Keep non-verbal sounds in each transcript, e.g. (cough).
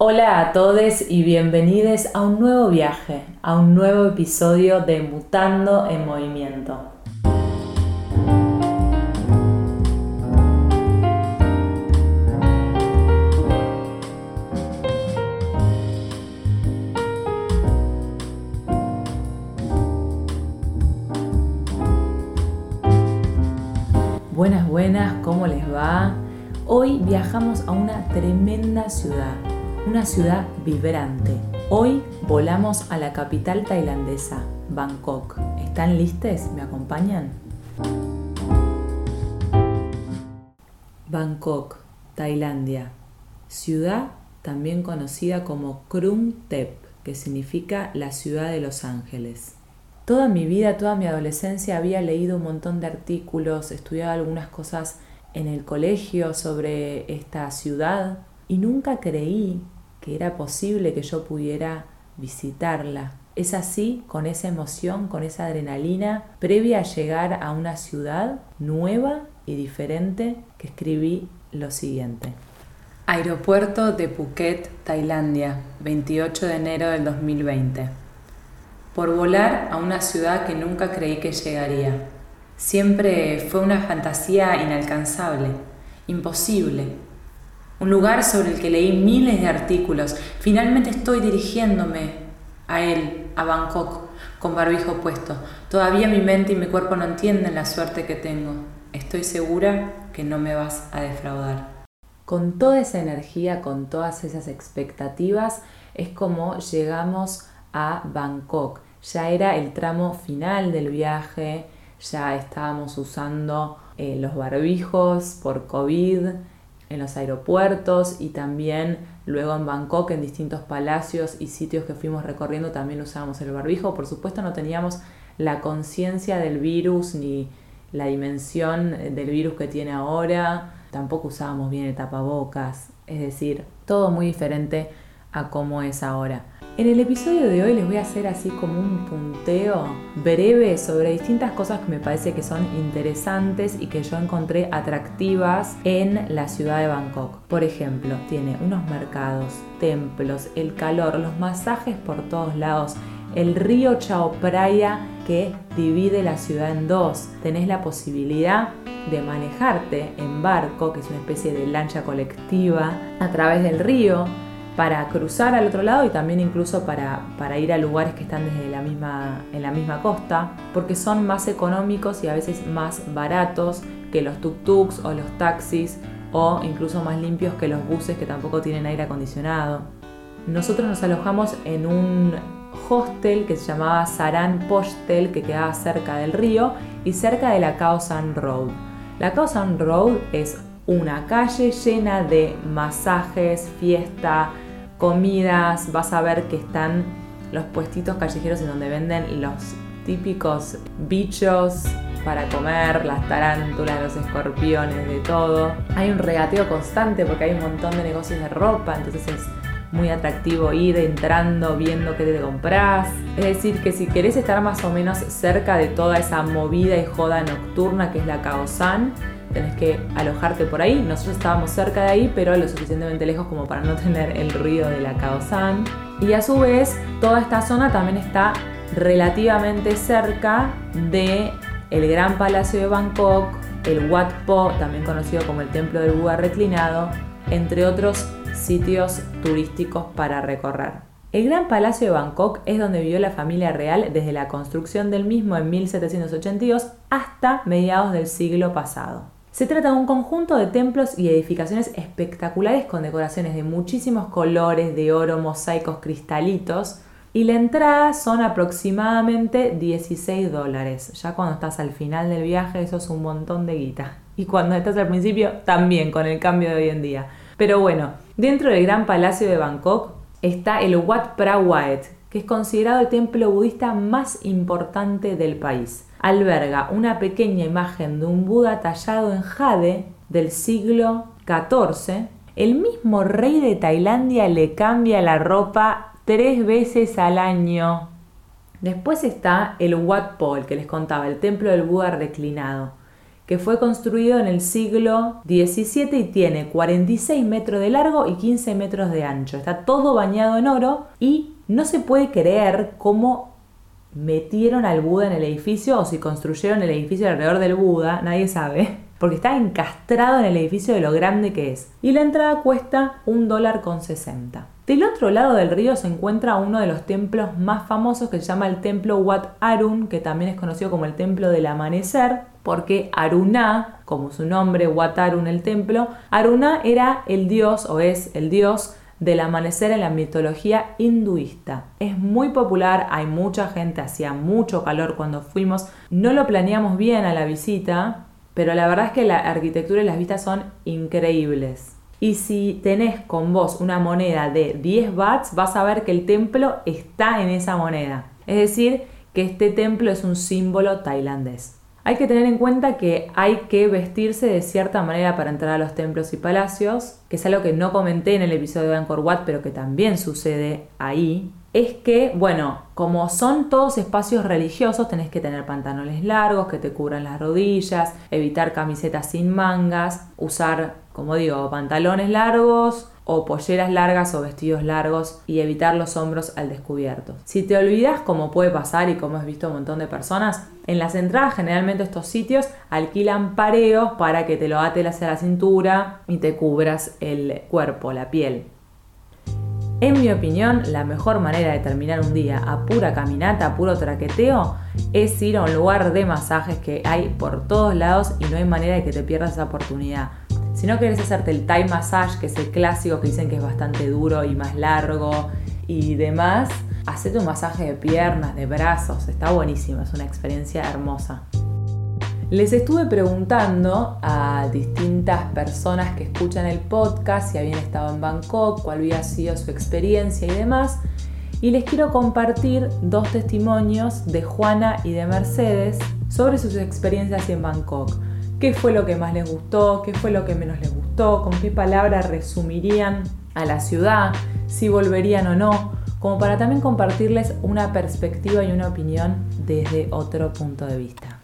Hola a todos y bienvenidos a un nuevo viaje, a un nuevo episodio de Mutando en Movimiento. Buenas, buenas, ¿cómo les va? Hoy viajamos a una tremenda ciudad, una ciudad vibrante. Hoy volamos a la capital tailandesa, Bangkok. ¿Están listos? ¿Me acompañan? Bangkok, Tailandia. Ciudad también conocida como Krung Thep, que significa la ciudad de los ángeles. Toda mi vida, toda mi adolescencia había leído un montón de artículos, estudiado algunas cosas en el colegio sobre esta ciudad y nunca creí que era posible que yo pudiera visitarla. Es así, con esa emoción, con esa adrenalina, previa a llegar a una ciudad nueva y diferente, que escribí lo siguiente. Aeropuerto de Phuket, Tailandia, 28 de enero del 2020. Por volar a una ciudad que nunca creí que llegaría. Siempre fue una fantasía inalcanzable, imposible, un lugar sobre el que leí miles de artículos. Finalmente estoy dirigiéndome a él, a Bangkok, con barbijo puesto. Todavía mi mente y mi cuerpo no entienden la suerte que tengo. Estoy segura que no me vas a defraudar. Con toda esa energía, con todas esas expectativas, es como llegamos a Bangkok. Ya era el tramo final del viaje, ya estábamos usando eh, los barbijos por COVID, en los aeropuertos y también luego en Bangkok, en distintos palacios y sitios que fuimos recorriendo, también usábamos el barbijo. Por supuesto no teníamos la conciencia del virus ni la dimensión del virus que tiene ahora, tampoco usábamos bien el tapabocas, es decir, todo muy diferente a cómo es ahora. En el episodio de hoy les voy a hacer así como un punteo breve sobre distintas cosas que me parece que son interesantes y que yo encontré atractivas en la ciudad de Bangkok. Por ejemplo, tiene unos mercados, templos, el calor, los masajes por todos lados, el río Chao Phraya que divide la ciudad en dos. Tenés la posibilidad de manejarte en barco, que es una especie de lancha colectiva, a través del río para cruzar al otro lado y también incluso para, para, ir a lugares que están desde la misma, en la misma costa, porque son más económicos y a veces más baratos que los tuk-tuks o los taxis o incluso más limpios que los buses que tampoco tienen aire acondicionado. Nosotros nos alojamos en un hostel que se llamaba Saran Postel que quedaba cerca del río y cerca de la Khao Road. La Khao Road es una calle llena de masajes, fiesta, comidas, vas a ver que están los puestitos callejeros en donde venden los típicos bichos para comer, las tarántulas, los escorpiones, de todo. Hay un regateo constante porque hay un montón de negocios de ropa, entonces es muy atractivo ir entrando, viendo qué te compras. Es decir, que si querés estar más o menos cerca de toda esa movida y joda nocturna que es la Kaosan, tenés que alojarte por ahí. Nosotros estábamos cerca de ahí, pero lo suficientemente lejos como para no (laughs) tener el ruido de la Kaosan. Y a su vez, toda esta zona también está relativamente cerca de el Gran Palacio de Bangkok, el Wat Po, también conocido como el Templo del Buda Reclinado, entre otros sitios turísticos para recorrer. El Gran Palacio de Bangkok es donde vivió la familia real desde la construcción del mismo en 1782 hasta mediados del siglo pasado. Se trata de un conjunto de templos y edificaciones espectaculares con decoraciones de muchísimos colores, de oro, mosaicos, cristalitos, y la entrada son aproximadamente 16 dólares. Ya cuando estás al final del viaje eso es un montón de guita. Y cuando estás al principio también con el cambio de hoy en día. Pero bueno, dentro del Gran Palacio de Bangkok está el Wat Phra que es considerado el templo budista más importante del país alberga una pequeña imagen de un Buda tallado en jade del siglo XIV. El mismo rey de Tailandia le cambia la ropa tres veces al año. Después está el Wat Po, el que les contaba, el templo del Buda reclinado, que fue construido en el siglo XVII y tiene 46 metros de largo y 15 metros de ancho. Está todo bañado en oro y no se puede creer cómo metieron al Buda en el edificio o si construyeron el edificio alrededor del Buda, nadie sabe, porque está encastrado en el edificio de lo grande que es. Y la entrada cuesta un dólar con 60. Del otro lado del río se encuentra uno de los templos más famosos que se llama el templo Wat Arun, que también es conocido como el templo del amanecer, porque Aruna, como su nombre, Wat Arun el templo, Aruna era el dios o es el dios del amanecer en la mitología hinduista. Es muy popular, hay mucha gente, hacía mucho calor cuando fuimos, no lo planeamos bien a la visita, pero la verdad es que la arquitectura y las vistas son increíbles. Y si tenés con vos una moneda de 10 bahts, vas a ver que el templo está en esa moneda. Es decir, que este templo es un símbolo tailandés. Hay que tener en cuenta que hay que vestirse de cierta manera para entrar a los templos y palacios, que es algo que no comenté en el episodio de Angkor Wat, pero que también sucede ahí. Es que, bueno, como son todos espacios religiosos, tenés que tener pantalones largos que te cubran las rodillas, evitar camisetas sin mangas, usar, como digo, pantalones largos, o polleras largas o vestidos largos y evitar los hombros al descubierto. Si te olvidas, como puede pasar y como has visto un montón de personas, en las entradas generalmente estos sitios alquilan pareos para que te lo ates hacia la cintura y te cubras el cuerpo, la piel. En mi opinión, la mejor manera de terminar un día a pura caminata, a puro traqueteo, es ir a un lugar de masajes que hay por todos lados y no hay manera de que te pierdas esa oportunidad. Si no quieres hacerte el Thai massage, que es el clásico que dicen que es bastante duro y más largo y demás, hacete un masaje de piernas, de brazos, está buenísimo, es una experiencia hermosa. Les estuve preguntando a distintas personas que escuchan el podcast si habían estado en Bangkok, cuál había sido su experiencia y demás. Y les quiero compartir dos testimonios de Juana y de Mercedes sobre sus experiencias en Bangkok qué fue lo que más les gustó, qué fue lo que menos les gustó, con qué palabras resumirían a la ciudad, si volverían o no, como para también compartirles una perspectiva y una opinión desde otro punto de vista.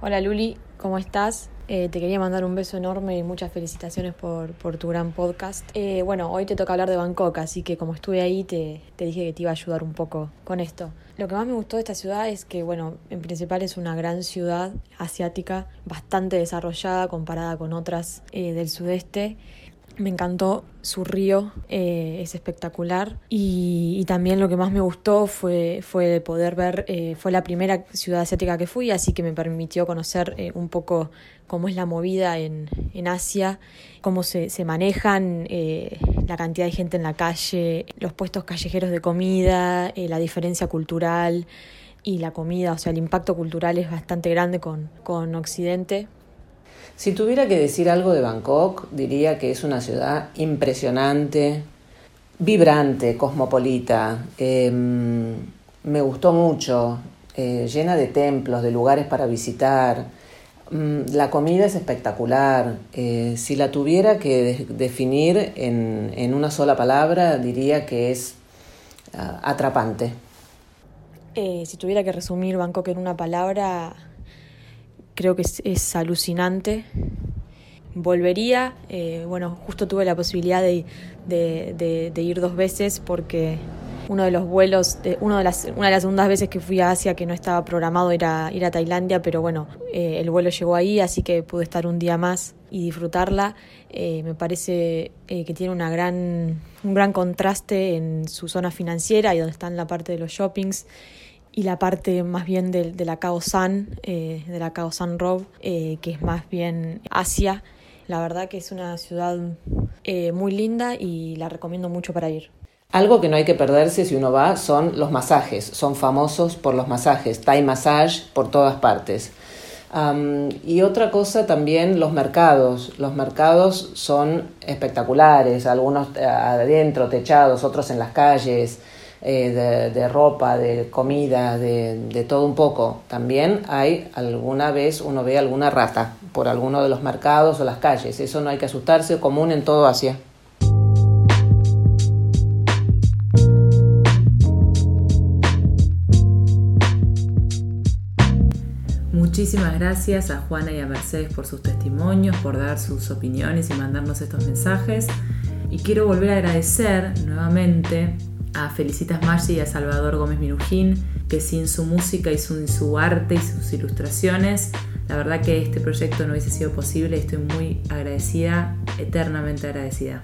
Hola Luli, ¿cómo estás? Eh, te quería mandar un beso enorme y muchas felicitaciones por, tu gran podcast. Eh, bueno, hoy te toca hablar de Bangkok, así que como estuve ahí te, dije que te iba a ayudar un poco con esto. Lo que más me gustó de esta ciudad es que, bueno, en principal es una gran ciudad asiática, bastante desarrollada comparada con otras eh, del sudeste. Me encantó su río, eh, es espectacular. Y, también lo que más me gustó fue, fue poder ver, eh, fue la primera ciudad asiática que fui, así que me permitió conocer eh, un poco cómo es la movida en, en Asia, cómo se, se manejan, la cantidad de gente en la calle, los puestos callejeros de comida, la diferencia cultural y la comida, o sea, el impacto cultural es bastante grande con, con Occidente. Si tuviera que decir algo de Bangkok, diría que es una ciudad impresionante, vibrante, cosmopolita. Em, me gustó mucho, eh, llena de templos, de lugares para visitar. Mm, la comida es espectacular. Eh, si la tuviera que definir en, una sola palabra, diría que es ah, atrapante. Eh, si tuviera que resumir Bangkok en una palabra, creo que es, alucinante. Volvería, eh, bueno, justo tuve la posibilidad de, ir dos veces porque uno de los vuelos, uno de las, una de las segundas veces que fui a Asia que no estaba programado era ir a Tailandia, pero bueno, eh, el vuelo llegó ahí, así que pude estar un día más y disfrutarla. Eh, me parece que tiene una gran, un gran contraste en su zona financiera y donde está en la parte de los shoppings y la parte más bien de, la Cao San, eh, de la Cao San Rob, eh, que es más bien Asia. La verdad que es una ciudad eh, muy linda y la recomiendo mucho para ir. Algo que no hay que perderse si uno va son los masajes. Son famosos por los masajes. Thai massage por todas partes. y otra cosa también, los mercados. Los mercados son espectaculares, algunos adentro, techados, otros en las calles. Eh, de, ropa, de comida, de, de, todo un poco. También hay alguna vez uno ve alguna rata por alguno de los mercados o las calles. Eso no hay que asustarse, común en todo Asia. Muchísimas gracias a Juana y a Mercedes por sus testimonios, por dar sus opiniones y mandarnos estos mensajes. Y quiero volver a agradecer nuevamente a Felicitas Maggi y a Salvador Gómez Minujín, que sin su música y su arte y sus ilustraciones, la verdad que este proyecto no hubiese sido posible y estoy muy agradecida, eternamente agradecida.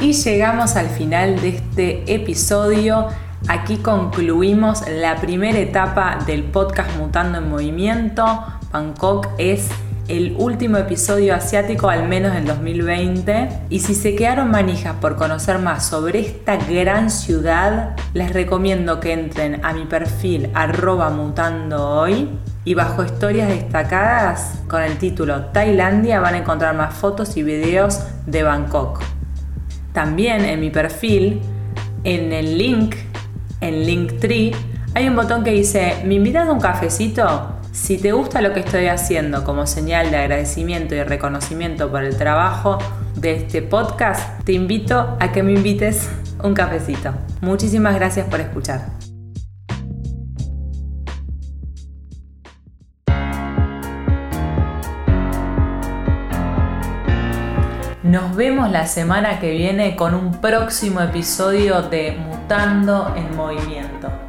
Y llegamos al final de este episodio. Aquí concluimos la primera etapa del podcast Mutando en Movimiento. Bangkok es el último episodio asiático, al menos en 2020. Y si se quedaron manijas por conocer más sobre esta gran ciudad, les recomiendo que entren a mi perfil arroba mutando hoy y bajo historias destacadas con el título Tailandia van a encontrar más fotos y videos de Bangkok. También en mi perfil, en el link, en Linktree, hay un botón que dice, ¿me invitas a un cafecito? Si te gusta lo que estoy haciendo como señal de agradecimiento y reconocimiento por el trabajo de este podcast, te invito a que me invites un cafecito. Muchísimas gracias por escuchar. Nos vemos la semana que viene con un próximo episodio de Mutando en Movimiento.